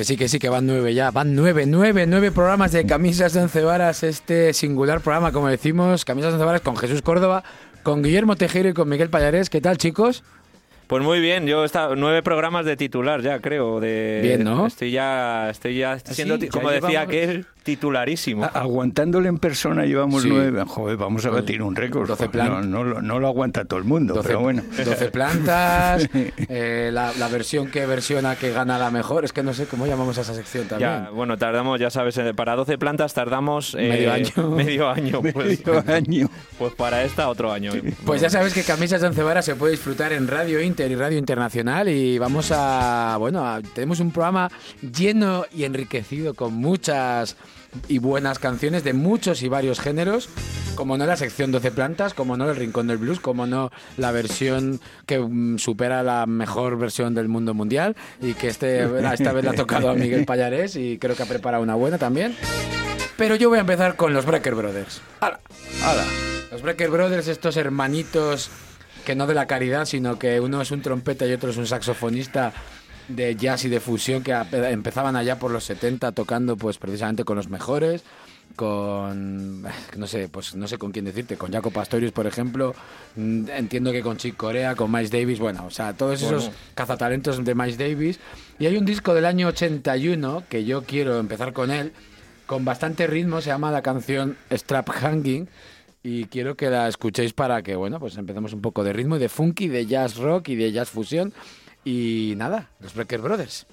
Que sí, que sí, que van nueve ya. Van nueve, nueve, nueve programas de Camisas de Once Varas. Este singular programa, como decimos, Camisas de Once Varas con Jesús Córdoba, con Guillermo Tejero y con Miguel Payares. ¿Qué tal, chicos? Pues muy bien, yo he estado nueve programas de titular ya, creo. De, Bien, ¿no? Estoy ya, estoy ya siendo, sí? Ya como decía aquel, titularísimo. A- Aguantándole en persona llevamos Sí. nueve. Joder, vamos a batir un récord. 12 Joder, plan- no, no lo- no lo aguanta todo el mundo, 12, pero bueno. 12 plantas, eh, la, la versión que versiona que gana la mejor. Es que no sé cómo llamamos a esa sección también. Ya, bueno, tardamos, ya sabes, eh, para 12 plantas tardamos eh, Medio año. Medio año, pues, Medio año. pues para esta otro año. Pues ya sabes que Camisas de Once Varas se puede disfrutar en Radio Inter y Radio Internacional y vamos a, bueno, a- tenemos un programa lleno y enriquecido con muchas y buenas canciones de muchos y varios géneros, como no la sección 12 plantas, como no el Rincón del Blues, como no la versión que mm, supera la mejor versión del mundo mundial y que este, esta vez le ha tocado a Miguel Payares y creo que ha preparado una buena también. Pero yo voy a empezar con los Breaker Brothers. ¡Hala! Hala. Los Breaker Brothers, estos hermanitos que no de la caridad, sino que uno es un trompeta y otro es un saxofonista de jazz y de fusión que empezaban allá por los 70 tocando pues precisamente con los mejores con no sé pues no sé con quién decirte con Jaco Pastorius por ejemplo mm, entiendo que con Chick Corea con Miles Davis bueno o sea todos esos Bueno. cazatalentos de Miles Davis y hay un disco del año 81 que yo quiero empezar con él con bastante ritmo, se llama la canción Strap Hanging y quiero que la escuchéis para que, bueno, pues empecemos un poco de ritmo y de funky, de jazz rock y de jazz fusión y nada, los Breaker Brothers.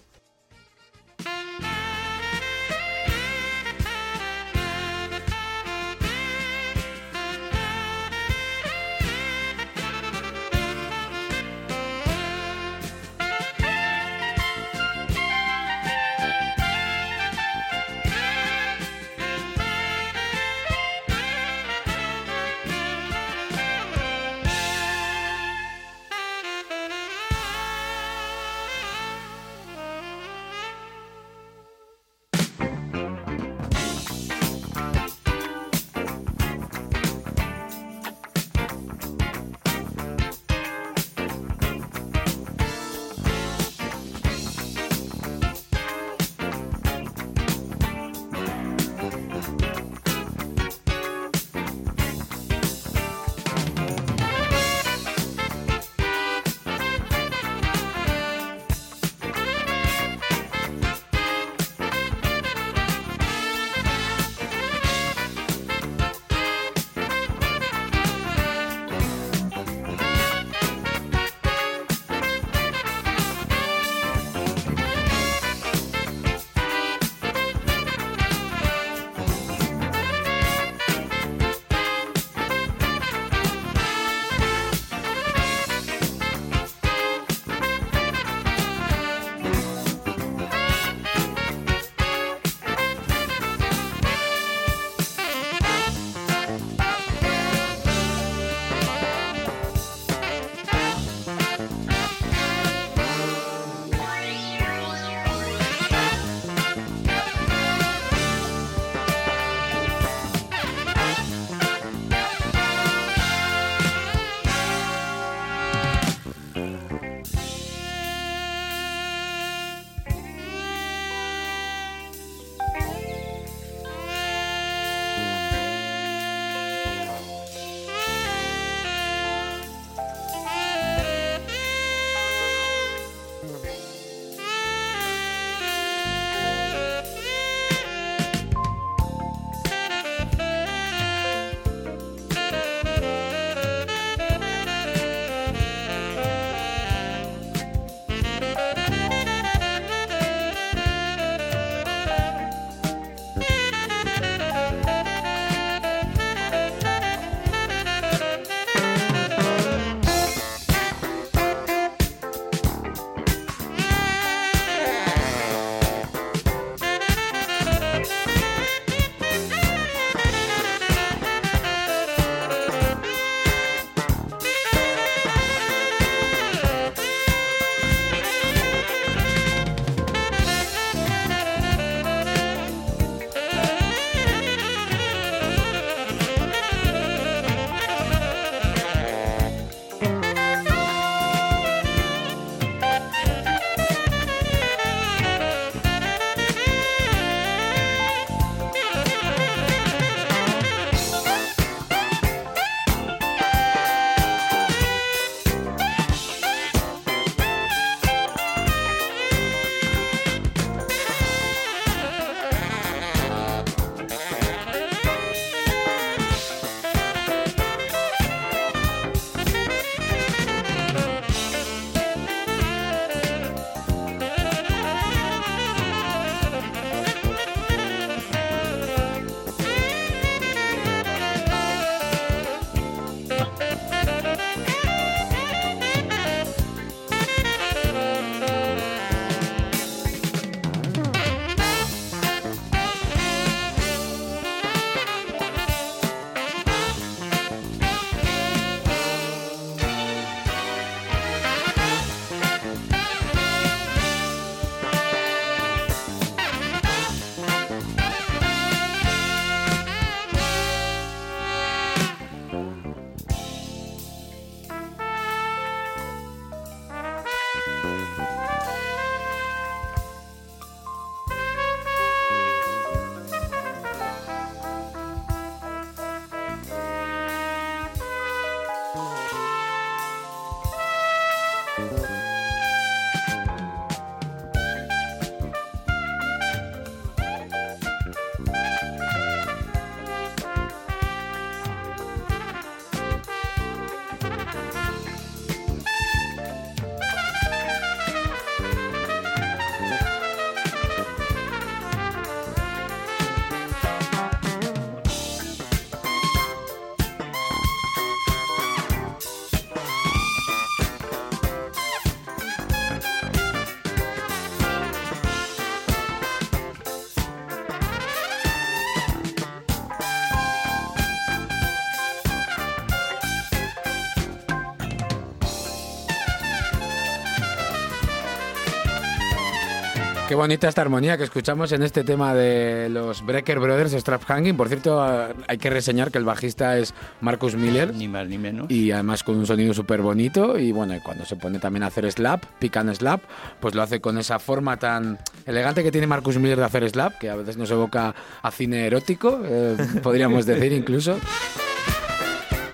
Qué bonita esta armonía que escuchamos en este tema de los Breaker Brothers Strap Hanging. Por cierto, hay que reseñar que el bajista es Marcus Miller. Ni más ni menos. Y además con un sonido súper bonito. Y bueno, cuando se pone también a hacer slap, pick and slap, pues lo hace con esa forma tan elegante que tiene Marcus Miller de hacer slap, que a veces nos evoca a cine erótico, eh, podríamos decir incluso.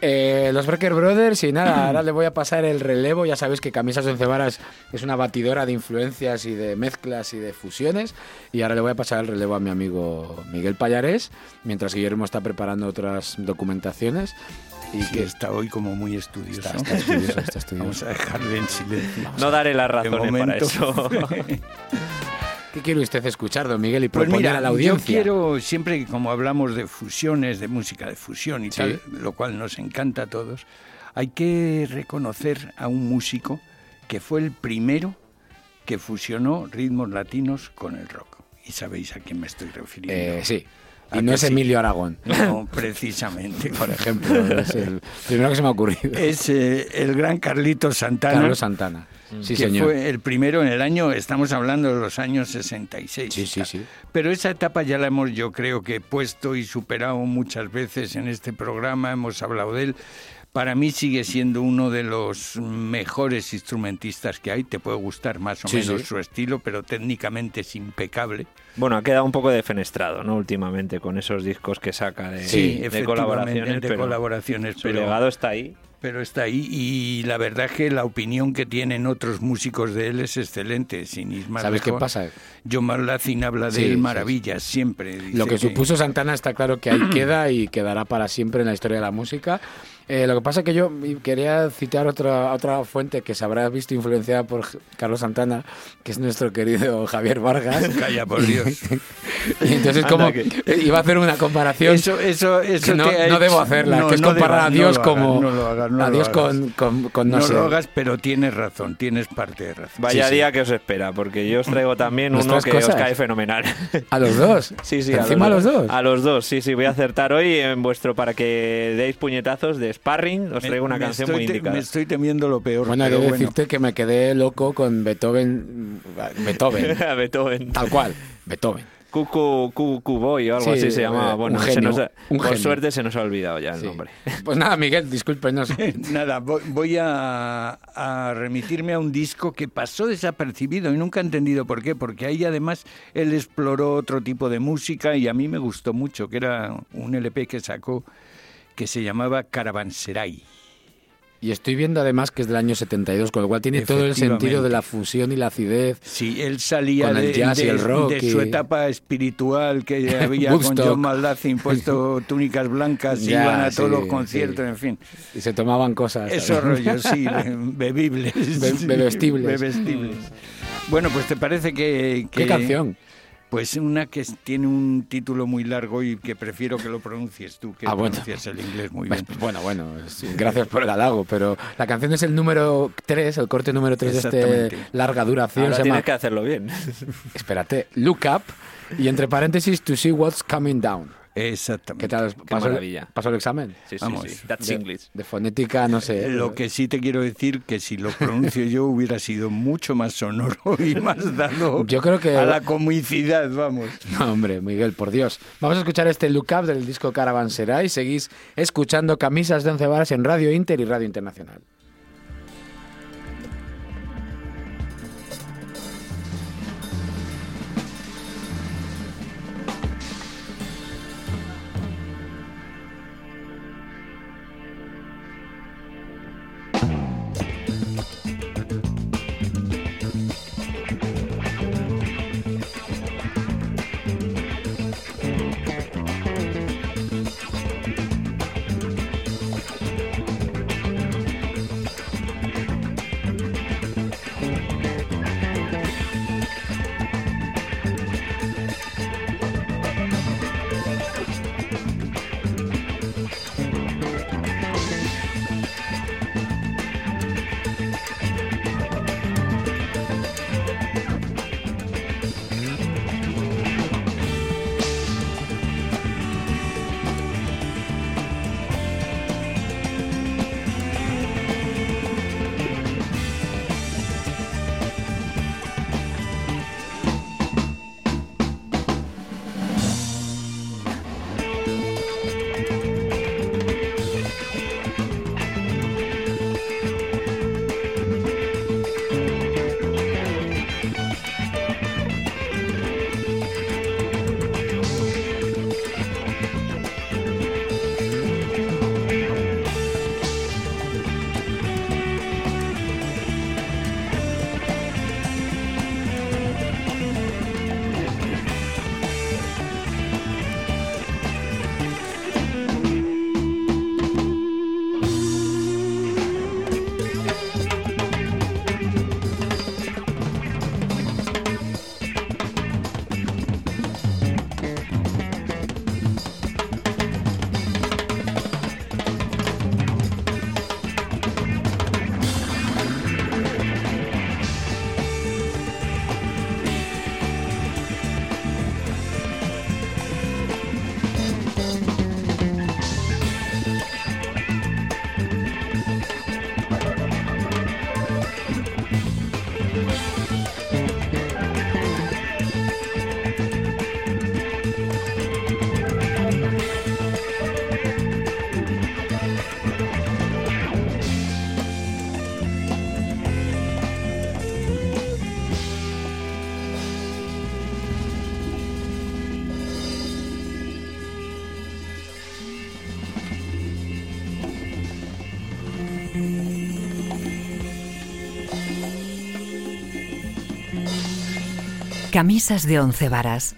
Eh, los Breaker Brothers y nada, ahora le voy a pasar el relevo. Ya sabéis que Camisas Once Varas es una batidora de influencias y de mezclas y de fusiones. Y ahora le voy a pasar el relevo a mi amigo Miguel Payarés, mientras Guillermo está preparando otras documentaciones. Y que está hoy como muy estudioso. Está, está estudioso, está estudioso. Vamos a dejarle en silencio. No daré las razones para momento. eso. ¿Qué quiere usted escuchar, don Miguel, y Pues proponer mira, a la yo audiencia? quiero, siempre que como hablamos de fusiones, de música de fusión y Sí. tal, lo cual nos encanta a todos, hay que reconocer a un músico que fue el primero que fusionó ritmos latinos con el rock. Y sabéis a quién me estoy refiriendo. Eh, sí. ¿A Y no es? Emilio Aragón, No, precisamente. por ejemplo. es el primero que se me ha ocurrido. Es eh, el gran Carlitos Santana. Carlos Santana. Sí, que señor. fue el primero en el año, estamos hablando de los años 66. Sí, sí, sí. Pero esa etapa ya la hemos, yo creo que puesto y superado muchas veces en este programa, hemos hablado de él. Para mí sigue siendo uno de los mejores instrumentistas que hay. Te puede gustar más o Sí, menos sí. su estilo, pero técnicamente es impecable. Bueno, ha quedado un poco defenestrado, ¿no? Últimamente, con esos discos que saca de, Sí, de efectivamente, colaboraciones. de pero colaboraciones, su pero- legado está ahí. Pero está ahí y la verdad que la opinión que tienen otros músicos de él es excelente, sin ir más ¿Sabes qué pasa? John habla de Sí, él sí, maravillas siempre. dice Lo que supuso Santana está claro que ahí queda y quedará para siempre en la historia de la música. Eh, lo que pasa es que yo quería citar otra, otra fuente que se habrá visto influenciada por Carlos Santana, que es nuestro querido Javier Vargas. Calla, por Dios. Y entonces, Anda, como que- eh, iba a hacer una comparación Eso, eso, eso que no, ha no debo hacerla, No, que es no comparar debas, a no Dios como no lo hagas, no a lo Dios hagas. con, con, con no, No, sé. lo hagas, pero tienes razón, tienes parte de razón. Vaya Sí, sí. día que os espera, porque yo os traigo también uno que cosas. os cae fenomenal. A los dos. Sí, sí, Encima a los dos. A los dos, sí, sí. Voy a acertar hoy en vuestro para que deis puñetazos de sparring. Os traigo una me canción muy te- indicada. Me estoy temiendo lo peor. Bueno, debo bueno. decirte que me quedé loco con Beethoven. Beethoven. A Beethoven. Tal cual. Beethoven. Cucu, Cucu Boy o algo Sí, así se llamaba. Bueno, un se genio, nos ha- un por genio. suerte se nos ha olvidado ya el Sí. nombre. Pues nada, Miguel, discúlpenos. Nada, voy, voy a, a remitirme a un disco que pasó desapercibido y nunca he entendido por qué, porque ahí además él exploró otro tipo de música y a mí me gustó mucho, que era un LP que sacó que se llamaba Caravanserai. Y estoy viendo además que es del año 72, con lo cual tiene todo el sentido de la fusión y la acidez. Sí, él salía Con el de, jazz y de- el rock de y- su etapa espiritual que había con. John Maldacin puesto túnicas blancas, y iban a todos los conciertos, sí. en fin. Y se tomaban cosas. Esos rollos, sí, be- bebibles. Be- bebestibles. bebestibles. Bueno, pues te parece que... ¿Qué que- canción? Pues una que tiene un título muy largo y que prefiero que lo pronuncies tú, que Ah, bueno. el inglés muy Pues, bien. Bueno, bueno, sí, gracias por el halago, pero la canción es el número 3, el corte número 3 de este Exactamente. larga duración. Ahora se llama, tienes que hacerlo bien. espérate, Look Up, y entre paréntesis, To See What's Coming Down. Exactamente. ¿Qué tal? ¿Pasó, el, maravilla. pasó el examen? Sí, sí, Vamos. sí. That's De, English. de fonética, no sé. Lo que sí te quiero decir que si lo pronuncio yo hubiera sido mucho más sonoro y más dado Yo creo que- a la comicidad, vamos. No, hombre, Miguel, por Dios. Vamos a escuchar este Look Up del disco Caravanserai y seguís escuchando Camisas de Once Varas en Radio Inter y Radio Internacional. Camisas de once varas.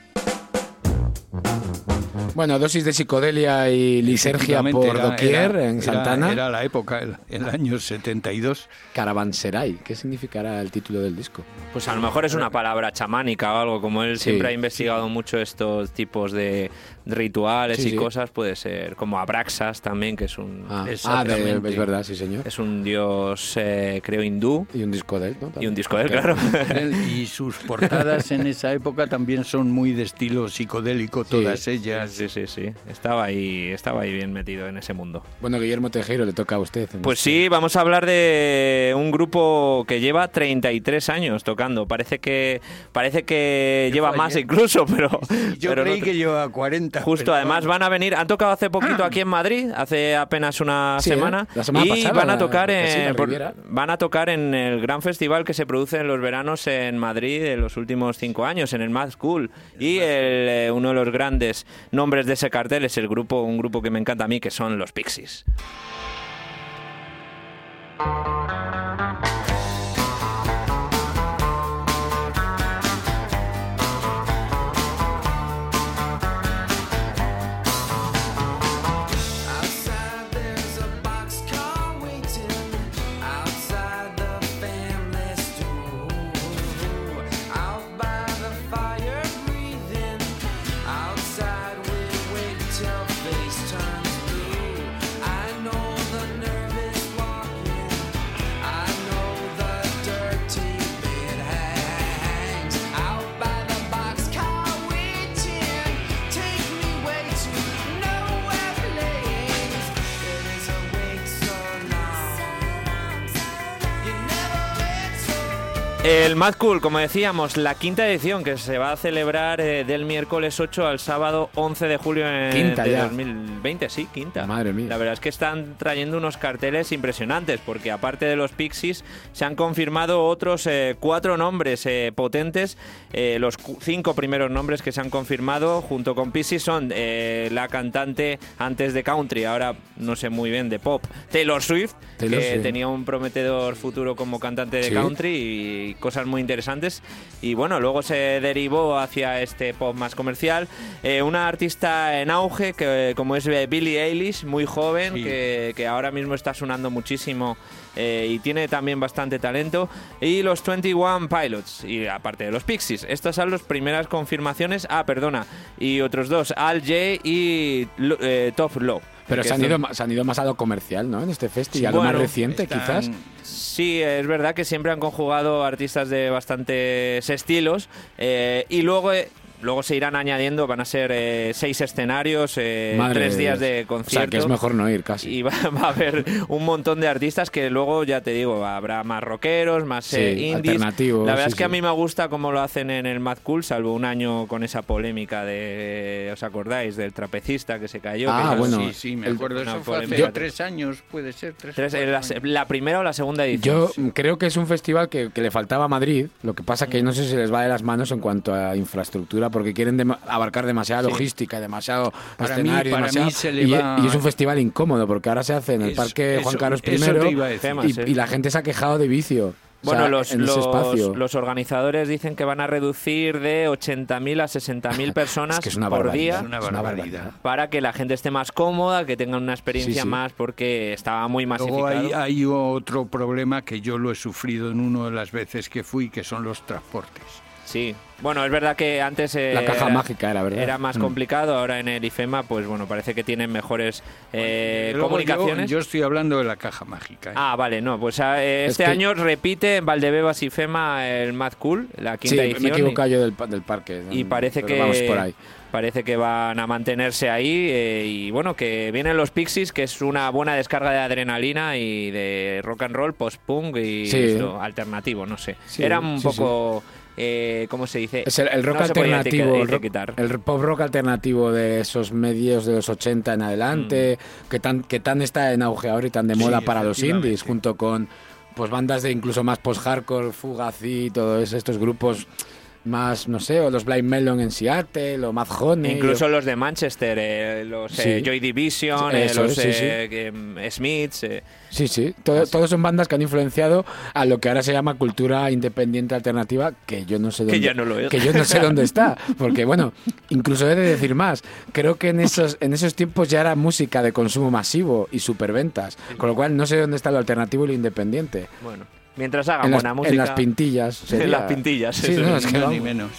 Bueno, dosis de psicodelia y lisergia por era- doquier era- en era- Santana. Era, la época, el, el año 72. Caravanserai. ¿Qué significará el título del disco? Pues a lo mejor es una palabra chamánica o algo, como él Sí. siempre ha investigado mucho estos tipos de rituales Sí, y sí. cosas, puede ser como Abraxas también, que es un, Ah, ah, de- es verdad, sí, señor. es un dios, eh, creo, hindú. Y un disco de él, ¿no? Y un disco de él, claro. Y sus portadas en esa época también son muy de estilo psicodélico, todas ellas. Sí, sí, sí. Estaba ahí, estaba ahí bien metido en ese mundo. Bueno, Guillermo Tejero, le toca a usted. Pues este- sí, vamos a hablar de un grupo que lleva 33 años tocando. Parece que parece que lleva más incluso, pero Yo pero creí no- que llevaba 40. Justo, pero además van a venir, han tocado hace poquito aquí en Madrid, hace apenas una Sí, ¿eh? semana, La semana y pasada, van a tocar la en por- van a tocar en el gran festival que se produce en los veranos en Madrid en los últimos cinco años, en el Mad Cool. Y el, eh, uno de los grandes nombres de ese cartel es el grupo, un grupo que me encanta a mí, que son los Pixies. El Mad Cool, como decíamos, la quinta edición que se va a celebrar eh, del miércoles 8 al sábado 11 de julio en, Quinta de ya. 2020, sí, quinta. Madre mía. La verdad es que están trayendo unos carteles impresionantes, porque aparte de los Pixies, se han confirmado otros eh, cuatro nombres eh, potentes. Eh, los cinco primeros nombres que se han confirmado junto con Pixies son eh, la cantante antes de country, ahora no sé muy bien, de pop, Taylor Swift, Taylor que Swift. tenía un prometedor futuro como cantante de Sí. country y cosas muy interesantes. Y bueno, luego se derivó hacia este pop más comercial. Eh, una artista en auge, que como es eh, Billie Eilish, muy joven, Sí. que, que ahora mismo está sonando muchísimo eh, y tiene también bastante talento. Y los 21 Pilots, y aparte de los Pixies. Estas son las primeras confirmaciones. Ah, perdona. Y otros dos, Al J y eh, Top Low. Pero se han, ido, se han ido más a lo comercial, ¿no? En este festi, Sí, a lo más bueno, reciente, Están- quizás. Sí, es verdad que siempre han conjugado artistas de bastantes estilos eh, y luego, eh, luego se irán añadiendo, van a ser eh, seis escenarios, eh, tres días de O sea, concierto. que es mejor no ir casi. Y va, va a haber un montón de artistas que luego, ya te digo, habrá más rockeros, más Sí, eh, indies. alternativos, La verdad sí, es que a mí me gusta cómo lo hacen en el Mad Cool, salvo un año con esa polémica de, ¿os acordáis? Del trapecista que se cayó. Ah, que- bueno, sí, sí, me acuerdo. Eso fue hace polémica. tres años, puede ser. Tres, Tres- la, años. la primera o la segunda edición. Yo mm, creo que es un festival que, que le faltaba a Madrid. Lo que pasa que no sé si les va de las manos en cuanto a infraestructura, porque quieren abarcar demasiada Sí. logística, demasiado Para mí- escenario, para mí demasiado- se le y, va- y es un festival incómodo, porque ahora se hace en el Eso- Parque Juan eso- Carlos I eso te iba a decir. Temas, y, y la gente se ha quejado de vicio. O Bueno, sea, los, los, los organizadores dicen que van a reducir de 80.000 a 60.000 personas es que es una por día Es una es una barbaridad. para que la gente esté más cómoda, que tengan una experiencia Sí, sí. más porque estaba muy Luego masificado. hay, hay otro problema que yo lo he sufrido en una de las veces que fui, que son los transportes. Sí. Bueno, es verdad que antes eh, La caja era- mágica era, ¿verdad? Era más Mm. complicado, ahora en el IFEMA, pues bueno, parece que tienen mejores eh, Luego comunicaciones. Yo, yo estoy hablando de la caja mágica. ¿eh? Ah, vale, no, pues ah, eh, Es este que- año repite en Valdebebas y FEMA el Mad Cool, la Sí, quinta me he edición. y- yo del, del parque. y parece pero que Vamos por ahí. parece que van a mantenerse ahí eh, y bueno que vienen los Pixies que es una buena descarga de adrenalina y de rock and roll post punk y Sí. esto, alternativo no sé Sí, era un sí, poco eh, cómo se dice Es el, el rock No alternativo, el, rock- etiquetar. el pop rock alternativo de esos medios de los 80 en adelante, que tan que tan está en auge ahora y tan de Sí, moda para los indies, junto con pues bandas de incluso más post-hardcore, Fugazi, todos estos grupos más, no sé, o los Blind Melon en Seattle, o Mad Honey. Incluso o- los de Manchester, eh, los eh. Joy Division, eh, los sí, eh, que, mm, Smiths. eh. Sí, sí. Todo- todos son bandas que han influenciado a lo que ahora se llama cultura independiente alternativa, que yo no sé Que dónde, ya no lo es. que yo no sé dónde está. Porque, bueno, incluso he de decir más. Creo que en esos, en esos tiempos ya era música de consumo masivo y superventas. Con lo cual no sé dónde está lo alternativo y lo independiente. Bueno, mientras hagan En las, buena en música. las pintillas. sería- En las pintillas, Sí, eso no, es. que Ni menos.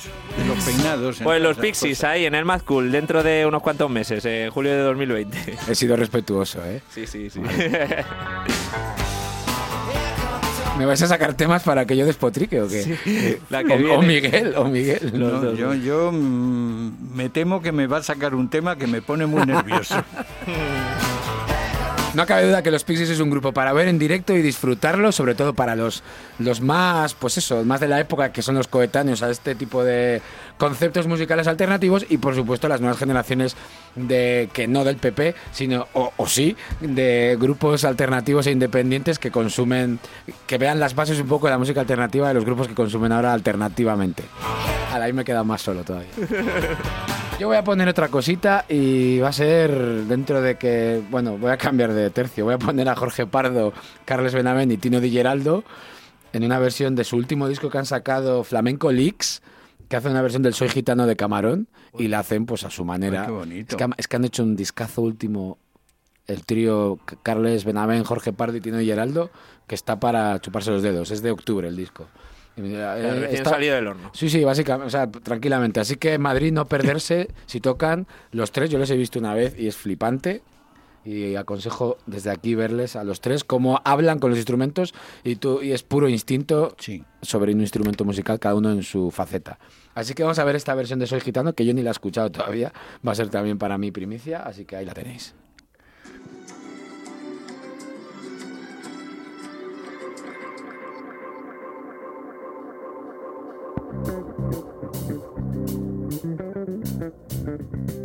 Los peinados. en Pues los Pixies cosas. ahí en el Mad Cool dentro de unos cuantos meses, eh, julio de 2020. He sido respetuoso, ¿eh? Sí, sí, sí. ¿Me vais a sacar temas para que yo despotrique o qué? La que o, o. Miguel, o Miguel. No, yo yo mm, me temo que me va a sacar un tema que me pone muy nervioso. No cabe duda que los Pixies es un grupo para ver en directo y disfrutarlo, sobre todo para los, los más, pues eso, más de la época, que son los coetáneos a este tipo de conceptos musicales alternativos y por supuesto las nuevas generaciones de que no del PP, sino, o, sí, de grupos alternativos e independientes que consumen, que vean las bases un poco de la música alternativa de los grupos que consumen ahora alternativamente. Ahí me he quedado más solo todavía. Yo voy a poner otra cosita y va a ser dentro de que, bueno, voy a cambiar de tercio. Voy a poner a Jorge Pardo, Carles Benavent y Tino Di Geraldo en una versión de su último disco que han sacado, Flamenco Leaks, que hace una versión del Soy Gitano de Camarón y la hacen pues a su manera. Ay, qué bonito. Es, que, han- es que han hecho un discazo último, el trío Carles Benavent, Jorge Pardo y Tino Geraldo, que está para chuparse los dedos. Es de octubre el disco. Eh, Recién está- salido del horno. Sí, sí, básicamente, o sea, tranquilamente. Así que en Madrid no perderse si tocan los tres. Yo les he visto una vez y es flipante. Y aconsejo desde aquí verles a los tres cómo hablan con los instrumentos y, tú, y es puro instinto Sí. sobre un instrumento musical, cada uno en su faceta. Así que vamos a ver esta versión de Soy Gitano, que yo ni la he escuchado todavía. Va a ser también para mí primicia, así que ahí la tenéis. thank you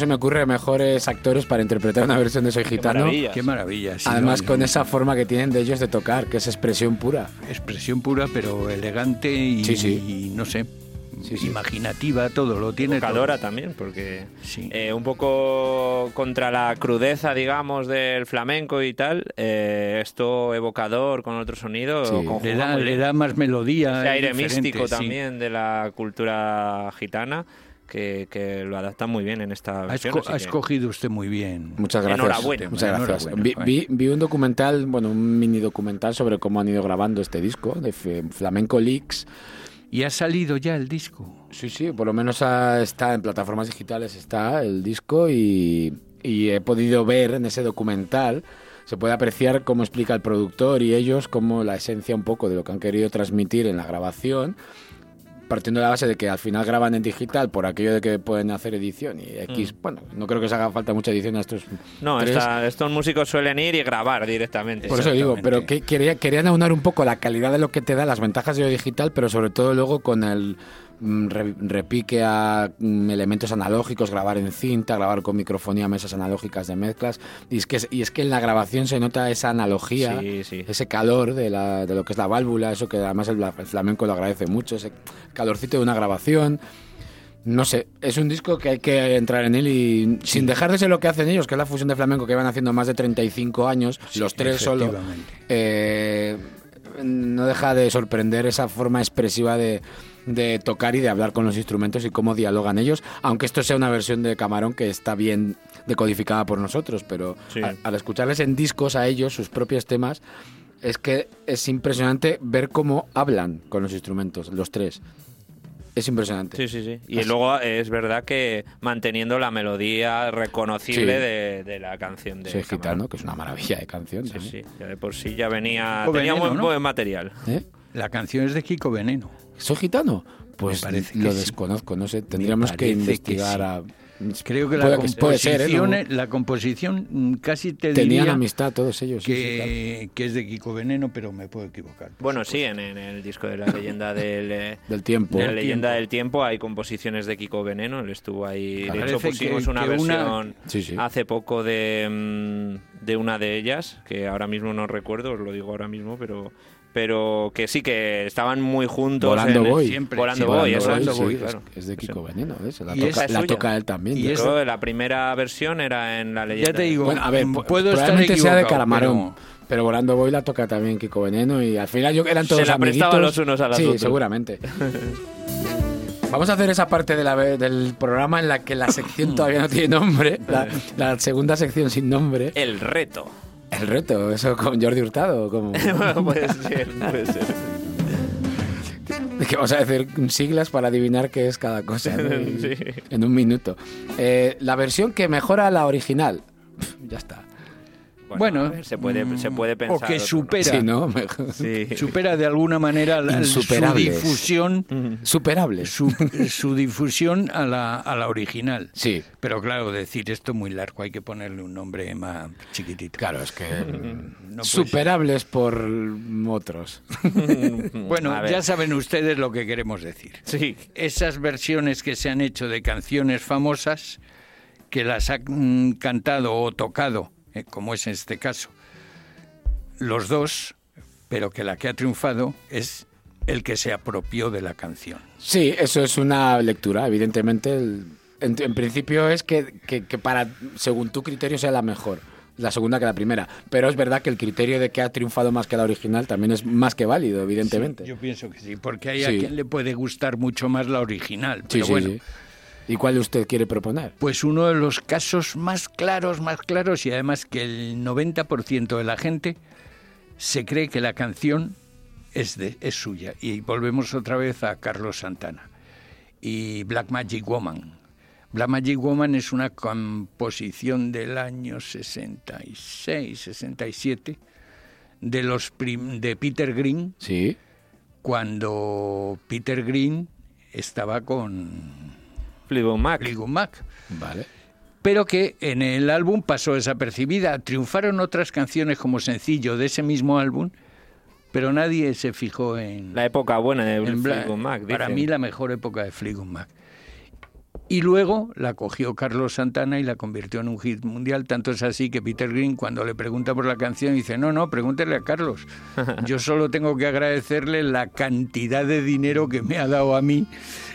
se me ocurre mejores actores para interpretar una versión de Soy Gitano. maravilla. Qué maravilla. sí, Además, no, con no, esa forma que tienen de ellos de tocar, que es expresión pura. Expresión pura, pero elegante y, Sí, sí. y no sé, Sí, sí. imaginativa, todo lo tiene. todo. Evocadora también, porque Sí. eh, un poco contra la crudeza, digamos, del flamenco y tal, eh, esto evocador con otro sonido, Le da, le da más melodía. ese aire místico sí. también de la cultura gitana que, que lo adapta muy bien en esta Ha, versión. ha que- escogido usted muy bien. Muchas gracias. Enhorabuena. Muchas gracias. Enhorabuena, Vi, vi- vi un documental, bueno, un mini documental sobre cómo han ido grabando este disco de Flamenco Leaks. Y ha salido ya el disco. Sí, sí, por lo menos está en plataformas digitales, está el disco y, y he podido ver en ese documental, se puede apreciar cómo explica el productor y ellos, como la esencia un poco de lo que han querido transmitir en la grabación, partiendo de la base de que al final graban en digital por aquello de que pueden hacer edición y X, bueno, no creo que se haga falta mucha edición a estos Mm. No, esta- estos músicos suelen ir y grabar directamente. Por eso digo, pero que quería, querían aunar un poco la calidad de lo que te da, las ventajas de lo digital, pero sobre todo luego con el mm, re- repique a mm, elementos analógicos, grabar en cinta, grabar con microfonía, mesas analógicas de mezclas. Y es que, y es que en la grabación se nota esa analogía, Sí, sí. ese calor de, la, de lo que es la válvula, eso que además el, el flamenco lo agradece mucho, ese calorcito de una grabación. No sé, es un disco que hay que entrar en él y sin dejar de ser lo que hacen ellos, que es la fusión de flamenco que van haciendo más de 35 años, los tres solo. Eh, no deja de sorprender esa forma expresiva de, de tocar y de hablar con los instrumentos y cómo dialogan ellos, aunque esto sea una versión de Camarón que está bien decodificada por nosotros, pero Sí. al, al escucharles en discos a ellos, sus propios temas, es que es impresionante ver cómo hablan con los instrumentos, los tres. Es impresionante. Sí, sí, sí. Y luego eh, es verdad que manteniendo la melodía reconocible Sí. de, de la canción de Camarón. gitano, que es una maravilla de canción. Sí, también. sí. Ya de por sí ya venía. O tenía veneno, buen, ¿no? buen material. ¿Eh? La canción es de Kiko Veneno. ¿Soy gitano? Pues lo sí. desconozco, no sé. Tendríamos que parece que investigar sí. a... Creo que la que- puede ser, ¿eh? composición, No- la composición mm, casi te Tenían diría amistad todos ellos. sí, sí, claro. que, que es de Kiko Veneno, pero me puedo equivocar. Bueno, sí, en, en el disco de la leyenda del. eh, Del tiempo. de la leyenda tiempo. del tiempo hay composiciones de Kiko Veneno, él estuvo ahí. De Parece hecho, que- pusimos una que una- versión Sí, sí. hace poco de, mm, de una de ellas, que ahora mismo no recuerdo, os lo digo ahora mismo, pero pero que sí que estaban muy juntos. Volando voy. siempre, Volando sí, voy, Volando eso sí, sí, es- claro. es, de Kiko Veneno. Se la, toca, es la toca él también. Y de es- que la primera versión era en la leyenda. Ya te digo, Bueno, a ver, mm, pu- puedo estar probablemente sea de Caramarón. pero- Pero... Volando Voy la toca también Kiko Veneno y al final yo, eran Se todos la prestaban amiguitos. los unos a los sí, otros. seguramente. Vamos a hacer esa parte de la, del programa en la que la sección todavía no tiene nombre, la, la segunda sección sin nombre. El reto. El reto, eso con Jordi Hurtado, como puede ser, puede ser. que vamos a decir siglas para adivinar qué es cada cosa ¿no? Y- Sí. en un minuto. Eh, la versión que mejora la original. Ya está. Bueno, ver, se puede, se puede o pensar. que otro, ¿no? supera, Sí, ¿no? Mejor- Sí. supera de alguna manera la- su difusión, Superable. su, su difusión a la, a la original. Sí. Pero claro, decir esto muy largo, hay que ponerle un nombre más chiquitito. Claro, es que No puede superables por otros. Bueno, ya saben ustedes lo que queremos decir. Sí. Esas versiones que se han hecho de canciones famosas, que las han cantado o tocado, eh, como es en este caso, los dos, pero que la que ha triunfado es el que se apropió de la canción. Sí, eso es una lectura, evidentemente. el- en, en principio es que, que- que para, según tu criterio, sea la mejor. La segunda que la primera. Pero es verdad que el criterio de que ha triunfado más que la original también es más que válido, evidentemente. Yo pienso que sí, porque hay a quien le puede gustar mucho más la original. Sí, Pero sí, bueno. ¿Y cuál usted quiere proponer? Pues uno de los casos más claros, más claros, y además que el 90% de la gente se cree que la canción es, de, es suya. Y volvemos otra vez a Carlos Santana y Black Magic Woman. Black Magic Woman es una composición del año 66, 67 de los prim- de Peter Green Sí. cuando Peter Green estaba con Fleetwood Mac. Fleetwood Mac. Vale. pero que en el álbum pasó desapercibida. Triunfaron otras canciones como sencillo de ese mismo álbum, pero nadie se fijó en, La época buena de Fleetwood Mac. Para mí la mejor época de Fleetwood Mac. Y luego la cogió Carlos Santana y la convirtió en un hit mundial. Tanto es así que Peter Green, cuando le pregunta por la canción, dice: No, no, pregúntele a Carlos. Yo solo tengo que agradecerle la cantidad de dinero que me ha dado a mí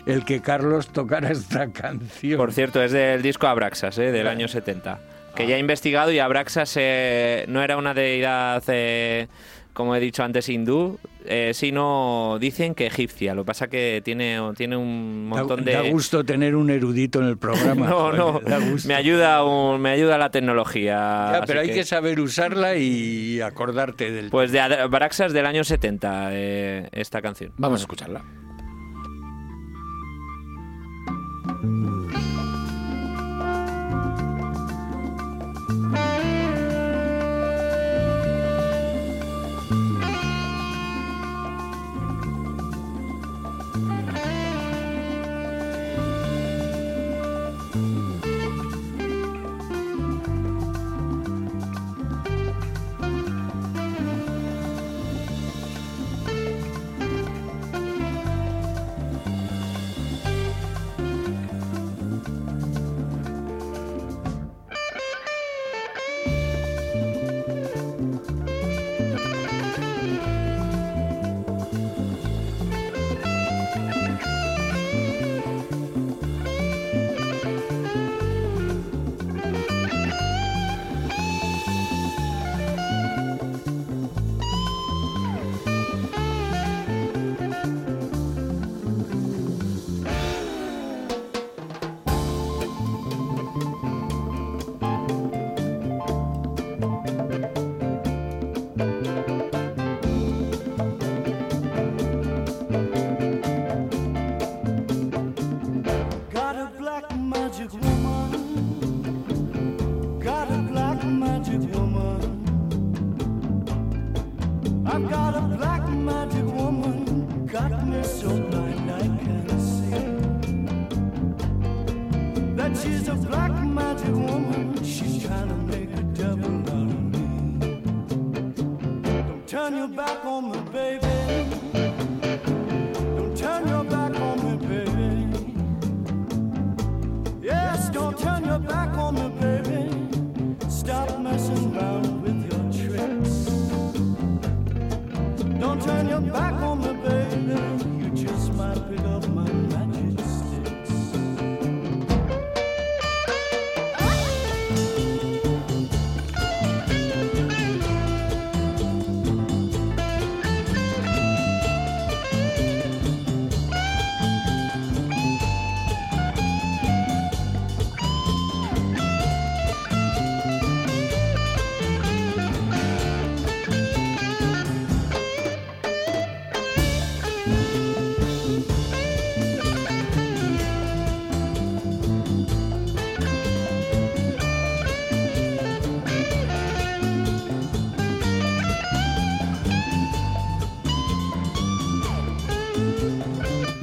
el que Carlos tocara esta canción. Por cierto, es del disco Abraxas, ¿eh? del año 70. Que ya he investigado y Abraxas eh, no era una deidad, eh, como he dicho antes, hindú, eh, sino dicen que egipcia. Lo que pasa que tiene, tiene un Da- montón de... Da gusto tener un erudito en el programa. no, joder, no, da gusto. me ayuda, un- me ayuda la tecnología. Ya, pero hay que... saber usarla y acordarte del. Pues de Abraxas del año 70, eh, esta canción. Vamos a escucharla.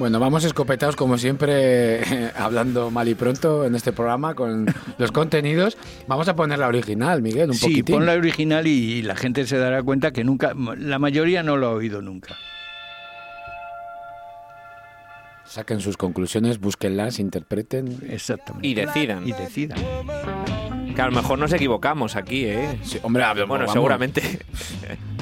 Bueno, vamos escopetados como siempre, hablando mal y pronto en este programa con los contenidos. Vamos a poner la original, Miguel, un sí, poquitín. pon la original y la gente se dará cuenta que nunca, la mayoría no lo ha oído nunca. Saquen sus conclusiones, búsquenlas, interpreten. Exactamente. Y decidan. Y decidan. Que a lo mejor nos equivocamos aquí, ¿eh? Sí, hombre, a- Bueno, vamos, seguramente.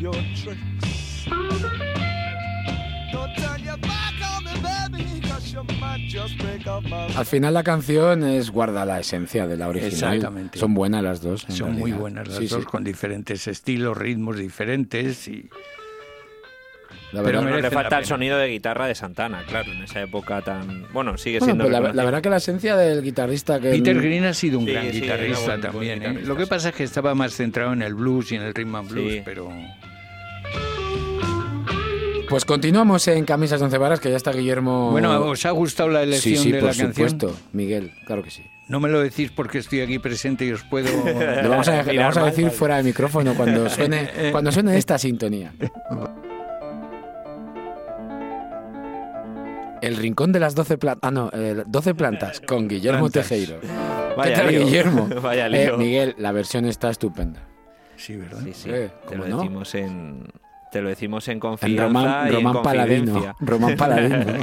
your tricks. Al final la canción es guarda la esencia de la original. Exactamente. Son buenas las dos. Son muy buenas las Sí, dos, sí. con diferentes estilos, ritmos diferentes y La Pero verdad- No le falta el sonido de guitarra de Santana, claro, en esa época tan... Bueno, sigue Bueno, siendo... pero la, verdad que la esencia del guitarrista que Peter Green ha sido un Sí, gran guitarrista buen- buen también. ¿eh? Lo que pasa es que estaba más centrado en el blues y en el rhythm and blues, Sí. pero Pues continuamos en Camisas de Once Varas, que ya está Guillermo... Bueno, ¿os ha gustado la Sí, elección sí, de por la canción? supuesto, Miguel, claro que sí. No me lo decís porque estoy aquí presente y os puedo... Lo vamos a, lo Mirar vamos a mal, decir fuera de micrófono cuando suene, cuando suene esta sintonía. El rincón de las 12 plantas. Ah, no, eh, 12 plantas con Guillermo Plantas. Tejero. Vaya ¿Qué tal, lío. Guillermo? Vaya Eh, lío. Miguel, la versión está estupenda. Sí, ¿verdad? Sí, sí. Eh, te ¿cómo lo no? decimos en te lo decimos en En confianza Román, y en Román Paladino. confidencia. Román Paladino.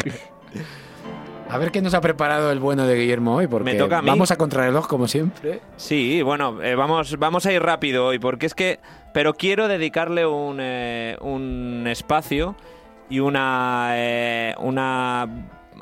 A ver qué nos ha preparado el bueno de Guillermo hoy, porque Me toca a mí. vamos a contrarreloj como siempre. Sí, bueno, eh, vamos, vamos a ir rápido hoy, porque es que. Pero quiero dedicarle un, eh, un espacio y una. eh, una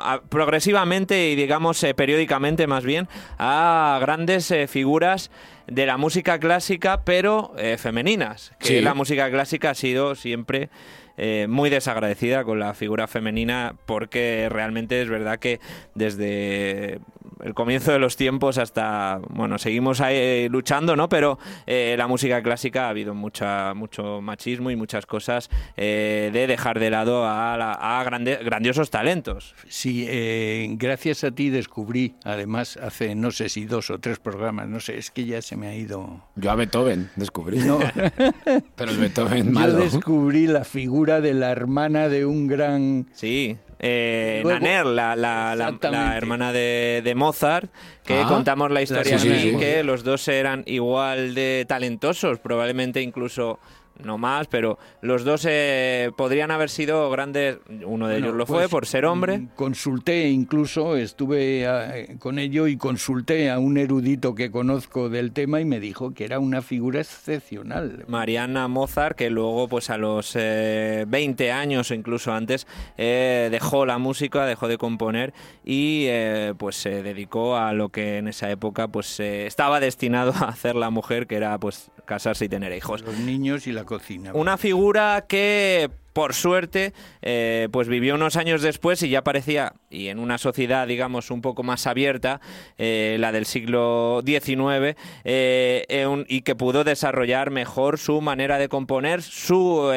a- progresivamente y digamos eh, periódicamente más bien a grandes eh, figuras de la música clásica pero eh, femeninas que Sí. la música clásica ha sido siempre eh, muy desagradecida con la figura femenina porque realmente es verdad que desde el comienzo de los tiempos hasta, bueno, seguimos ahí luchando, ¿no? Pero eh, la música clásica ha habido mucha, mucho machismo y muchas cosas eh, de dejar de lado a, la- a grande- grandiosos talentos. Sí, eh, gracias a ti descubrí, además, hace no sé si dos o tres programas, no sé, es que ya se me ha ido... Yo a Beethoven descubrí. No, Pero el Beethoven yo malo. descubrí la figura de la hermana de un gran... Sí. Eh, Luego- Naner, la, la- la- Exactamente. la hermana de, de Mozart, que Ah. contamos la historia sí, sí. que los dos eran igual de talentosos, probablemente incluso no más, pero los dos eh, podrían haber sido grandes. Uno de Bueno, ellos lo pues, fue por ser hombre. mm, Consulté, incluso estuve eh, con ello y consulté a un erudito que conozco del tema y me dijo que era una figura excepcional. Mariana Mozart, que luego, pues a los eh, 20 años o incluso antes, eh, dejó la música, dejó de componer y eh, pues se dedicó a lo que en esa época pues estaba destinado a hacer la mujer, que era pues casarse y tener hijos. Los niños y la cocina. Una figura que, por suerte, eh, pues vivió unos años después y ya parecía, y en una sociedad, digamos, un poco más abierta, eh, la del siglo XIX, eh, y que pudo desarrollar mejor su manera de componer, su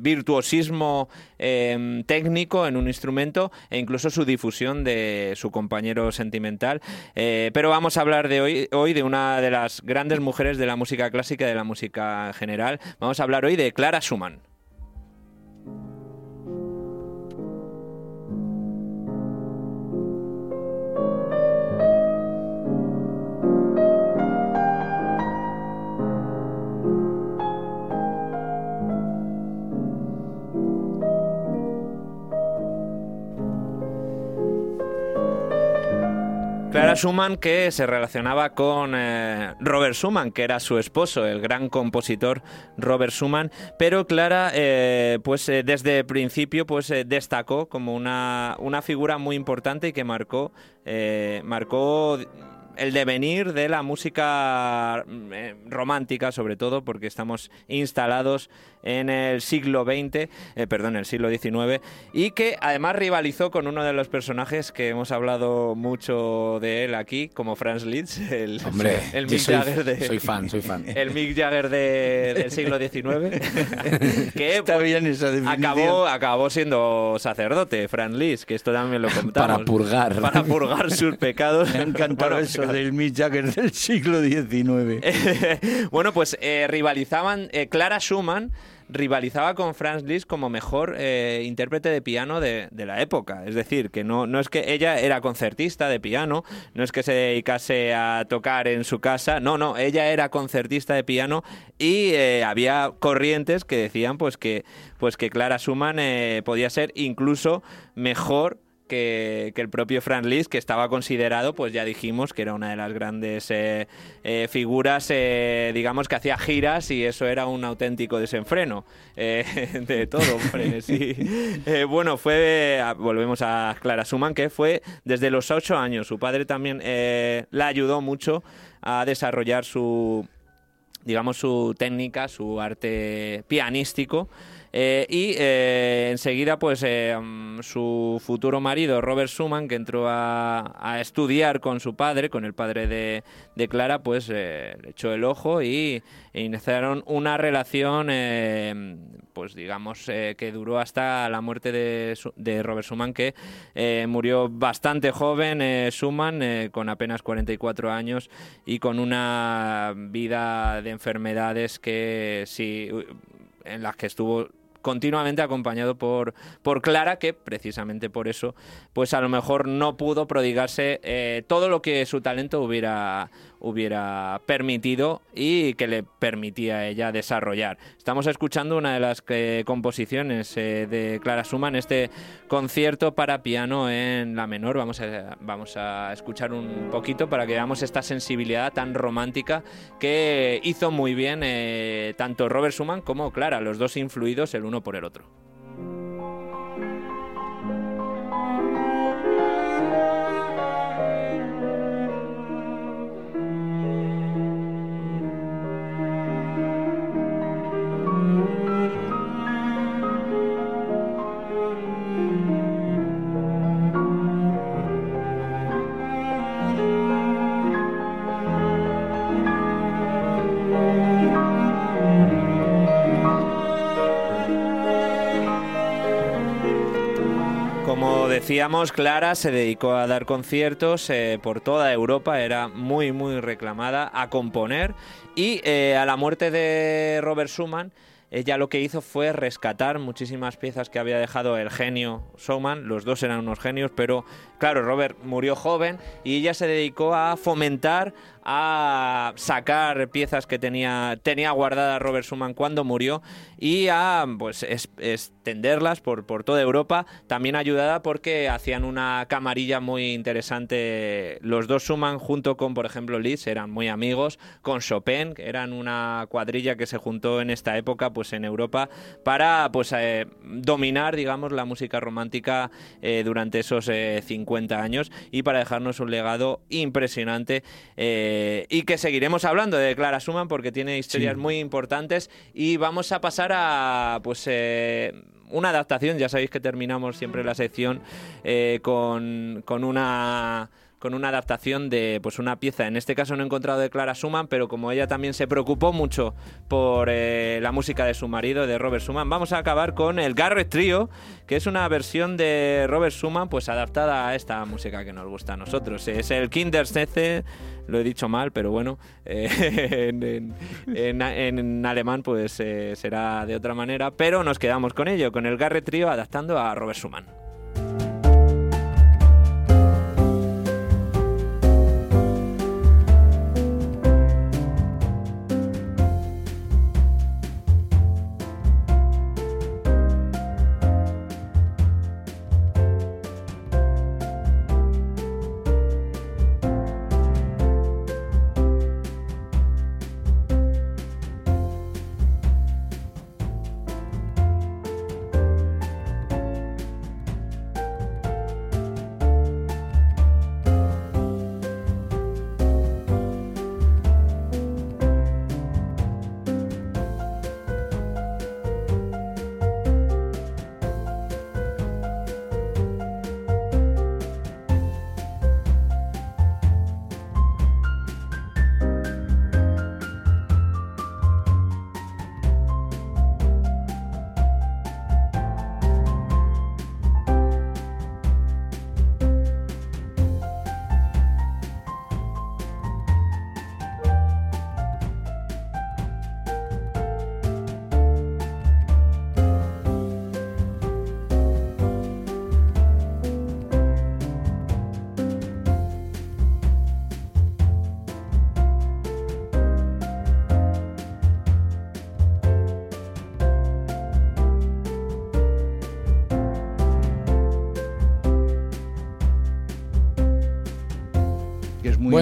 virtuosismo técnico en un instrumento e incluso su difusión de su compañero sentimental. Pero vamos a hablar de hoy, hoy de una de las grandes mujeres de la música clásica y de la música en general. Vamos a hablar hoy de Clara Schumann. Clara Schumann que se relacionaba con eh, Robert Schumann, que era su esposo, el gran compositor Robert Schumann, pero Clara eh, pues eh, desde el principio pues destacó como una, una figura muy importante y que marcó marcó el devenir de la música eh, romántica, sobre todo porque estamos instalados en el siglo XX, eh, perdón, el siglo XIX, y que además rivalizó con uno de los personajes que hemos hablado mucho de él aquí, como Franz Liszt, el, Hombre, el Mick soy, Jagger de, soy fan, soy fan. el Mick Jagger de- del siglo XIX, que Está bien esa definición. acabó, acabó siendo sacerdote, Franz Liszt, que esto también lo contamos. Para purgar. Para purgar sus pecados. Me Bueno, eso del Mick Jagger del siglo XIX. bueno, pues eh, rivalizaban. eh, Clara Schumann rivalizaba con Franz Liszt como mejor eh, intérprete de piano de, de la época. Es decir, que no, no es que ella era concertista de piano, no es que se dedicase a tocar en su casa, no, no, ella era concertista de piano y eh, había corrientes que decían pues que, pues que Clara Schumann eh, podía ser incluso mejor que, que el propio Franz Liszt, que estaba considerado, pues ya dijimos que era una de las grandes eh, eh, figuras, eh, digamos, que hacía giras y eso era un auténtico desenfreno de todo, hombre, sí. Bueno, fue, a- volvemos a Clara Schumann, que fue desde los ocho años. Su padre también la ayudó mucho a desarrollar su, digamos, su técnica, su arte pianístico. Eh, y eh, enseguida, pues eh, mm, su futuro marido, Robert Schumann, que entró a, estudiar con su padre, con el padre de, Clara, pues le echó el ojo y iniciaron una relación, pues digamos, que duró hasta la muerte de, Robert Schumann, que murió bastante joven, Schumann, con apenas 44 años y con una vida de enfermedades que sí, en las que estuvo continuamente acompañado por, por Clara, que precisamente por eso, pues a lo mejor no pudo prodigarse eh, todo lo que su talento hubiera, hubiera permitido y que le permitía ella desarrollar. Estamos escuchando una de las eh, composiciones eh, de Clara Schumann, este concierto para piano en la menor. Vamos a, vamos a escuchar un poquito para que veamos esta sensibilidad tan romántica que hizo muy bien tanto Robert Schumann como Clara, los dos influidos el uno por el otro. Decíamos, Clara se dedicó a dar conciertos eh, por toda Europa, era muy, muy reclamada a componer y eh, a la muerte de Robert Schumann, ella lo que hizo fue rescatar muchísimas piezas que había dejado el genio Schumann, los dos eran unos genios, pero claro, Robert murió joven y ella se dedicó a fomentar, a sacar piezas que tenía, tenía guardada Robert Schumann cuando murió y a pues es- extenderlas por, por toda Europa, también ayudada porque hacían una camarilla muy interesante. Los dos Schumann junto con, por ejemplo, Liszt eran muy amigos, con Chopin, eran una cuadrilla que se juntó en esta época pues en Europa para pues eh, dominar, digamos, la música romántica eh, durante esos eh, 50 años y para dejarnos un legado impresionante eh, y que seguiremos hablando de Clara Schumann porque tiene historias muy importantes. Y vamos a pasar a pues eh, una adaptación, ya sabéis que terminamos siempre la sección eh, con, con una con una adaptación de pues una pieza. En este caso no he encontrado de Clara Schumann, pero como ella también se preocupó mucho por eh, la música de su marido, de Robert Schumann, vamos a acabar con el Garrett Trio, que es una versión de Robert Schumann pues adaptada a esta música que nos gusta a nosotros. Es el Kindersätze, lo he dicho mal, pero bueno, eh, en alemán pues eh, será de otra manera, pero nos quedamos con ello, con el Garrett Trio adaptando a Robert Schumann.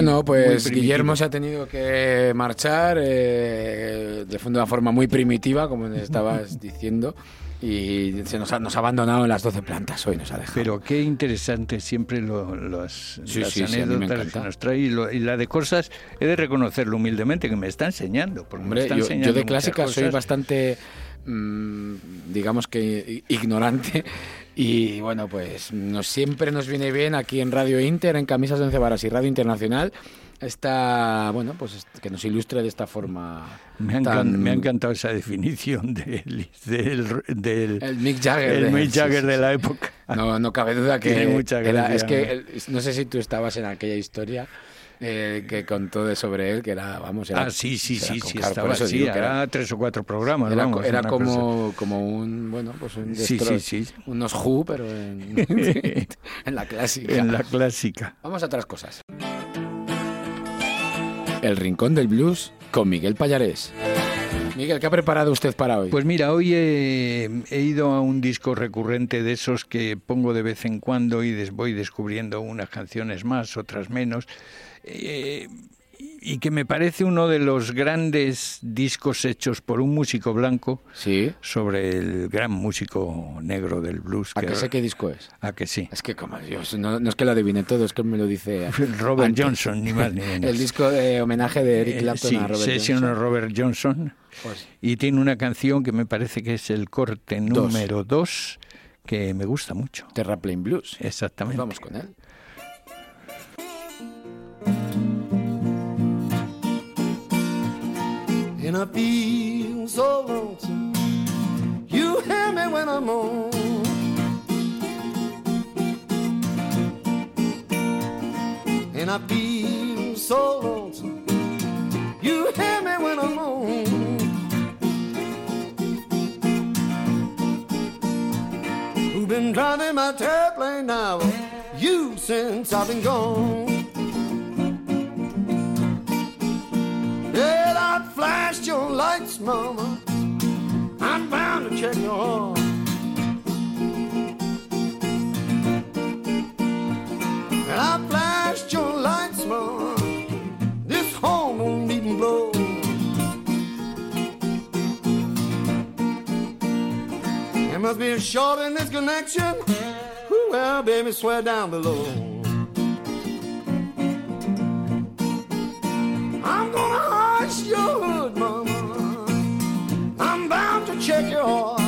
Bueno, pues. Guillermo se ha tenido que marchar eh, de, una forma muy primitiva, como estabas diciendo. y se nos ha, nos ha abandonado en las 12 plantas hoy, nos ha dejado. Pero qué interesante siempre lo- los, Sí, las sí, anécdotas que nos trae. Y, lo- y la de cosas, he de reconocerlo humildemente, que me está enseñando. Porque me Hombre, está yo, enseñando yo de muchas clásica soy bastante, mm, digamos que ignorante. Y bueno, pues nos, siempre nos viene bien aquí en Radio Inter, en Camisas de Once Varas y Radio Internacional, esta, bueno, pues que nos ilustre de esta forma. Me ha, tan- me ha encantado esa definición del, del, del- El Mick Jagger. el de- Mick Jagger sí, de sí. la época. No, no cabe duda que Tiene mucha era- gracia, es que ¿no? el- no sé si tú estabas en aquella historia eh, que contó de sobre él, que era, vamos, era, ah, sí, sí, sí, sí, claro, estaba así, era- tres o cuatro programas. Era, vamos, era como, como un, bueno, pues un Sí, sí, sí. unos Who, pero en, en la clásica. En la clásica. Vamos a otras cosas. El Rincón del Blues con Miguel Pallarés. Miguel, ¿qué ha preparado usted para hoy? Pues mira, hoy he, he ido a un disco recurrente de esos que pongo de vez en cuando y des- voy descubriendo unas canciones más, otras menos. Eh, y que me parece uno de los grandes discos hechos por un músico blanco sí. sobre el gran músico negro del blues. ¿A que sé qué disco es? ¿A que sí? Es que como yo, no, no es que lo adivine todo, es que me lo dice Robert antes. Johnson, ni más ni menos. El disco de homenaje de Eric Eh, Clapton sí, a Robert Johnson. of Robert Johnson. Pues, Y tiene una canción que me parece que es el corte número 2, que me gusta mucho. Terraplane Blues. Pues Exactamente. vamos con él. And I feel so lonesome. You hear me when I'm on. And I feel so lonesome. You hear me when I'm on. Who been driving my airplane now? You since I've been gone. Lights, mama. I'm bound to check your heart. And I flashed your lights, mama. This horn won't even blow. There must be a short in this connection. Well, baby, swear down below. I'm gonna hush your hood, mama. Check your heart.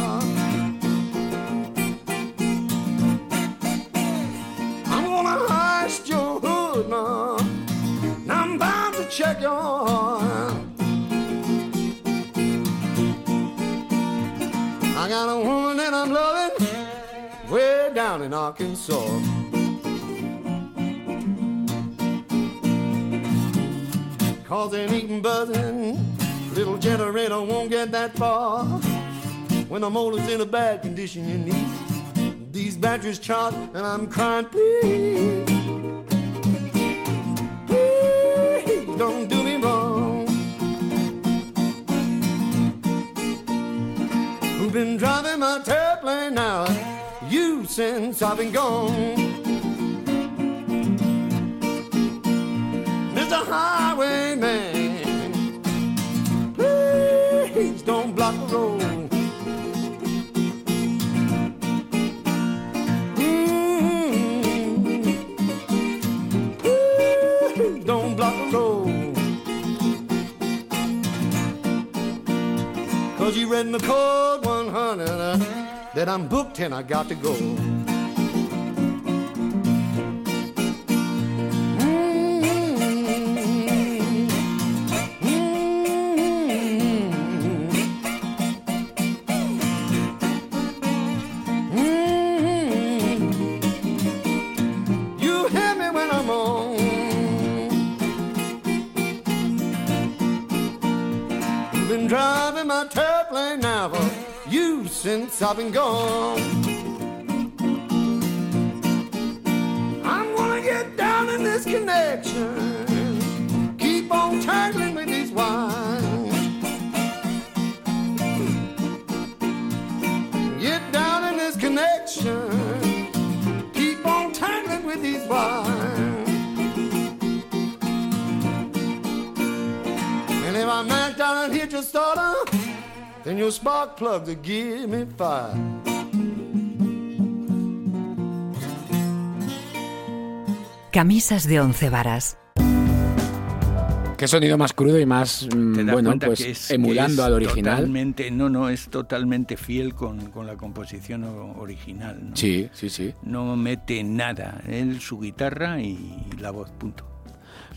I'm gonna hush your hood, mama. I'm bound to check your heart. I got a woman that I'm loving way down in Arkansas. Cause it ain't buzzing. Little generator won't get that far. When the motor's in a bad condition, you need these batteries charged, and I'm crying, please. Please don't do me wrong. Who've been driving my airplane now? You since I've been gone. Mr. Highwayman, please don't block the road. Read the code 100 uh, that I'm booked and I got to go. Since I've been gone. I'm gonna get down in this connection. Keep on tangling with these wires. Get down in this connection. Keep on tangling with these wires. And if I mashed out and hit your starter, then your spark plug to give me fire. Camisas de once varas. Qué sonido más crudo y más, mm, Te bueno, pues que es, emulando que es al original. Totalmente, no, no, es totalmente fiel con, con la composición original. ¿no? Sí, sí, sí. No mete nada, él, su guitarra y la voz, punto.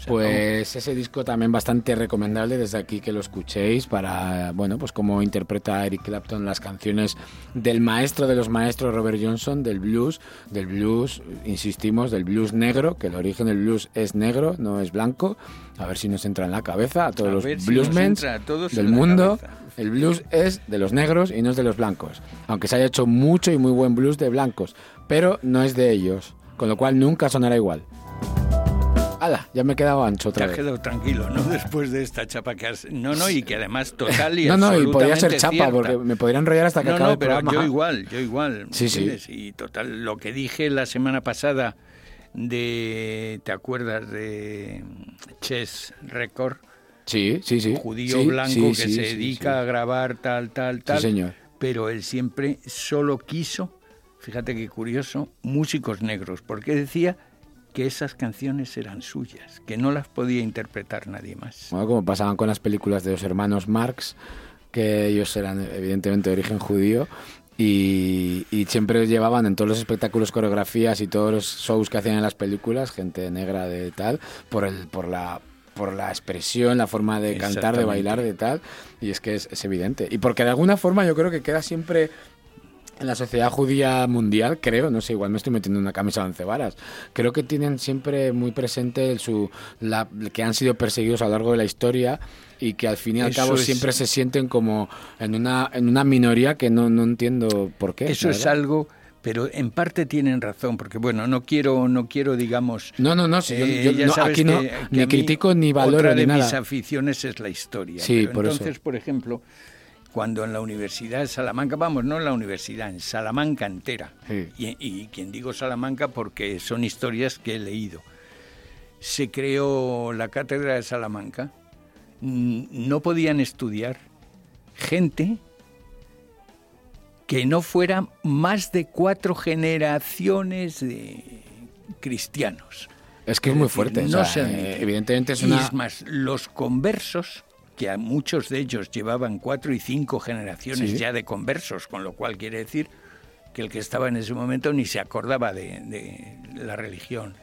Pues ese disco también bastante recomendable desde aquí que lo escuchéis para, bueno, pues cómo interpreta Eric Clapton las canciones del maestro de los maestros Robert Johnson, del blues, del blues, insistimos, del blues negro, que el origen del blues es negro, no es blanco. A ver si nos entra en la cabeza a todos A los si bluesmen del mundo. cabeza. El blues es de los negros y no es de los blancos, aunque se haya hecho mucho y muy buen blues de blancos, pero no es de ellos, con lo cual nunca sonará igual. ¡Hala! Ya me he quedado ancho Te otra has vez. quedado tranquilo, ¿no? Después de esta chapa que has... No, no, y que además total y No, no, y podría ser chapa, cierta. porque me podría enrollar hasta que No, acabe no, el pero programa. yo igual, yo igual. Sí, sí. Y total, lo que dije la semana pasada de... ¿Te acuerdas de Chess Record? Sí, sí, sí. judío Sí, blanco sí, que sí, se sí, dedica sí. a grabar tal, tal, tal. señor. Pero él siempre solo quiso, fíjate qué curioso, músicos negros, porque decía que esas canciones eran suyas, que no las podía interpretar nadie más. Bueno, como pasaban con las películas de los hermanos Marx, que ellos eran evidentemente de origen judío. Y, y siempre llevaban en todos los espectáculos, coreografías y todos los shows que hacían en las películas, gente negra de tal, por el, por la por la expresión, la forma de cantar, de bailar, de tal, y es que es, es evidente. Y porque de alguna forma yo creo que queda siempre en la sociedad judía mundial, creo, no sé, igual me estoy metiendo en una camisa de once varas, creo que tienen siempre muy presente su, la, que han sido perseguidos a lo largo de la historia y que al fin y al Eso cabo es- siempre se sienten como en una, en una minoría que no, no entiendo por qué. Eso es algo, pero en parte tienen razón, porque bueno, no quiero, no quiero, digamos. No, no, no, si yo- eh, yo no, aquí no que- que ni critico ni valoro Otra ni de mis nada. aficiones es la historia. Sí, pero por eso. entonces, por ejemplo, cuando en la Universidad de Salamanca, vamos, no en la universidad, en Salamanca entera, Sí. y, y quien digo Salamanca porque son historias que he leído, se creó la cátedra de Salamanca, mm, no podían estudiar gente que no fuera más de cuatro generaciones de cristianos. Es que es Es muy decir, fuerte. o no sea, se eh, evidentemente es Y una... es más, los conversos, que a muchos de ellos llevaban cuatro y cinco generaciones Sí. ya de conversos, con lo cual quiere decir que el que estaba en ese momento ni se acordaba de, de la religión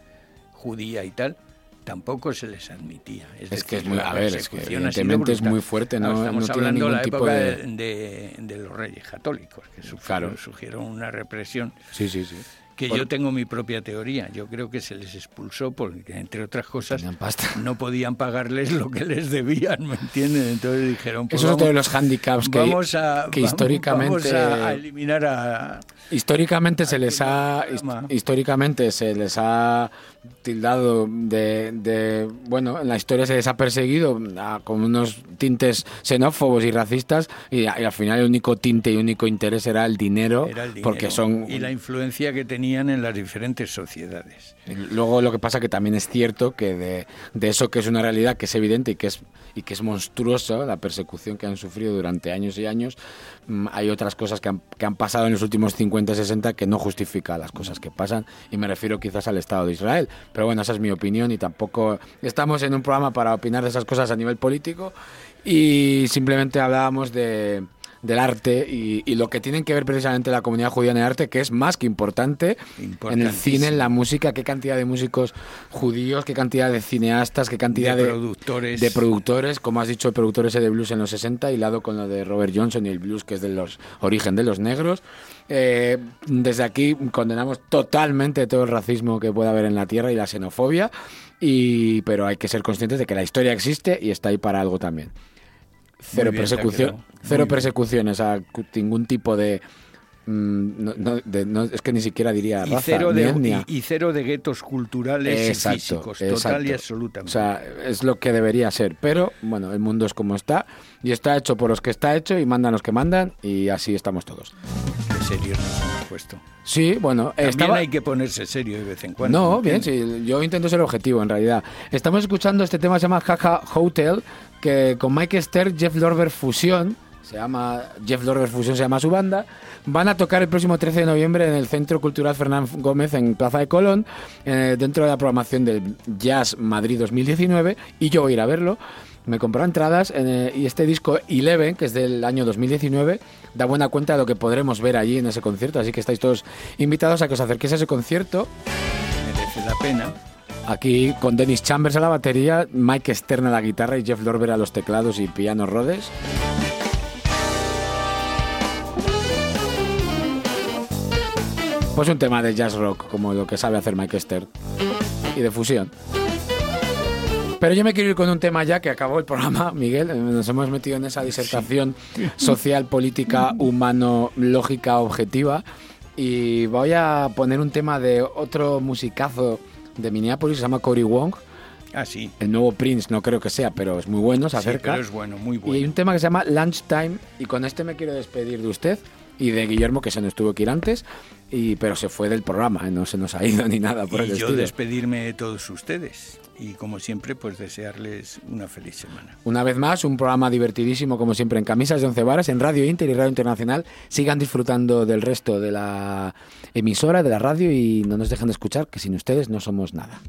judía y tal, tampoco se les admitía. Es, Es que decir, es muy- la a ver, es que evidentemente es brutal. muy fuerte, no- estamos no hablando de la tipo época de- de, de los reyes católicos, que sufrieron, Claro. sufrieron una represión Sí, sí, sí. Que Por- yo tengo mi propia teoría. Yo creo que se les expulsó porque, entre otras cosas, no podían pagarles lo que les debían, ¿me entienden? Entonces dijeron, pues Eso es otro de vamos- los handicaps que, vamos a, que vamos- históricamente... vamos a, a eliminar a... Históricamente se les ha históricamente se les ha tildado de, de- bueno en la historia se les ha perseguido a- con unos tintes xenófobos y racistas y, a- y al final el único tinte y único interés era el dinero, Era el dinero porque son y la influencia que tenían en las diferentes sociedades. Luego lo que pasa que también es cierto que de, eso que es una realidad que es evidente y que es y que es monstruosa la persecución que han sufrido durante años y años, mm, hay otras cosas que han, que han pasado en los últimos 50 60 que no justifica las cosas que pasan y me refiero quizás al Estado de Israel. Pero bueno, esa es mi opinión y tampoco estamos en un programa para opinar de esas cosas a nivel político y simplemente hablábamos de del arte y, y lo que tienen que ver precisamente la comunidad judía en el arte, que es más que importante en el cine, en la música, qué cantidad de músicos judíos, qué cantidad de cineastas, qué cantidad De de, productores. de productores, como has dicho, el productor ese de blues en los 60, hilado con lo de Robert Johnson y el blues que es de los origen de los negros. Eh, desde aquí condenamos totalmente todo el racismo que pueda haber en la tierra y la xenofobia, y, pero hay que ser conscientes de que la historia existe y está ahí para algo también. Cero bien persecución, cero persecuciones a ningún tipo de, mm, no, no- de- no- es que ni siquiera diría Y raza, cero, ni de, etnia. y, y cero de guetos culturales y Exacto, físicos, total exacto. y O absolutamente. sea, es lo que debería ser. Pero, bueno, el mundo es como está. Y está hecho por los que está hecho y mandan los que mandan. Y así estamos todos. Qué serios nos hemos puesto. Sí, bueno, También estaba... hay que ponerse serio de vez en cuando. No, ¿me bien, sí, yo intento ser objetivo en realidad. Estamos escuchando este tema, se llama Jaja Hotel, que con Mike Stern, Jeff Lorber Fusión, se llama Jeff Lorber Fusion, se llama su banda. Van a tocar el próximo 13 de noviembre en el Centro Cultural Fernán Gómez en Plaza de Colón, eh, dentro de la programación del Jazz Madrid 2019, y yo voy a ir a verlo. Me compró entradas eh, y este disco Eleven, que es del año 2019, da buena cuenta de lo que podremos ver allí en ese concierto, así que estáis todos invitados a que os acerquéis a ese concierto. Merece la pena. Aquí con Dennis Chambers a la batería, Mike Stern a la guitarra y Jeff Lorber a los teclados y piano Rhodes. Pues un tema de jazz rock, como lo que sabe hacer Mike Stern. Y de fusión. Pero yo me quiero ir con un tema ya que acabó el programa, Miguel. Nos hemos metido en esa disertación social, política, humano, lógica, objetiva. Y voy a poner un tema de otro musicazo de Minneapolis, se llama Cory Wong. Ah, sí. El nuevo Prince no creo que sea, pero es muy bueno, se Sí, acerca. pero es bueno, muy Y hay bueno. un tema que se llama Lunchtime y con este me quiero despedir de usted y de Guillermo que se nos tuvo que ir antes, y, pero se fue del programa, ¿eh? no se nos ha ido ni nada por Y el yo estilo. despedirme de todos ustedes. Y como siempre, pues desearles una feliz semana. Una vez más, un programa divertidísimo como siempre en Camisas de Once Varas, en Radio Inter y Radio Internacional. Sigan disfrutando del resto de la emisora, de la radio y no nos dejen de escuchar, que sin ustedes no somos nada.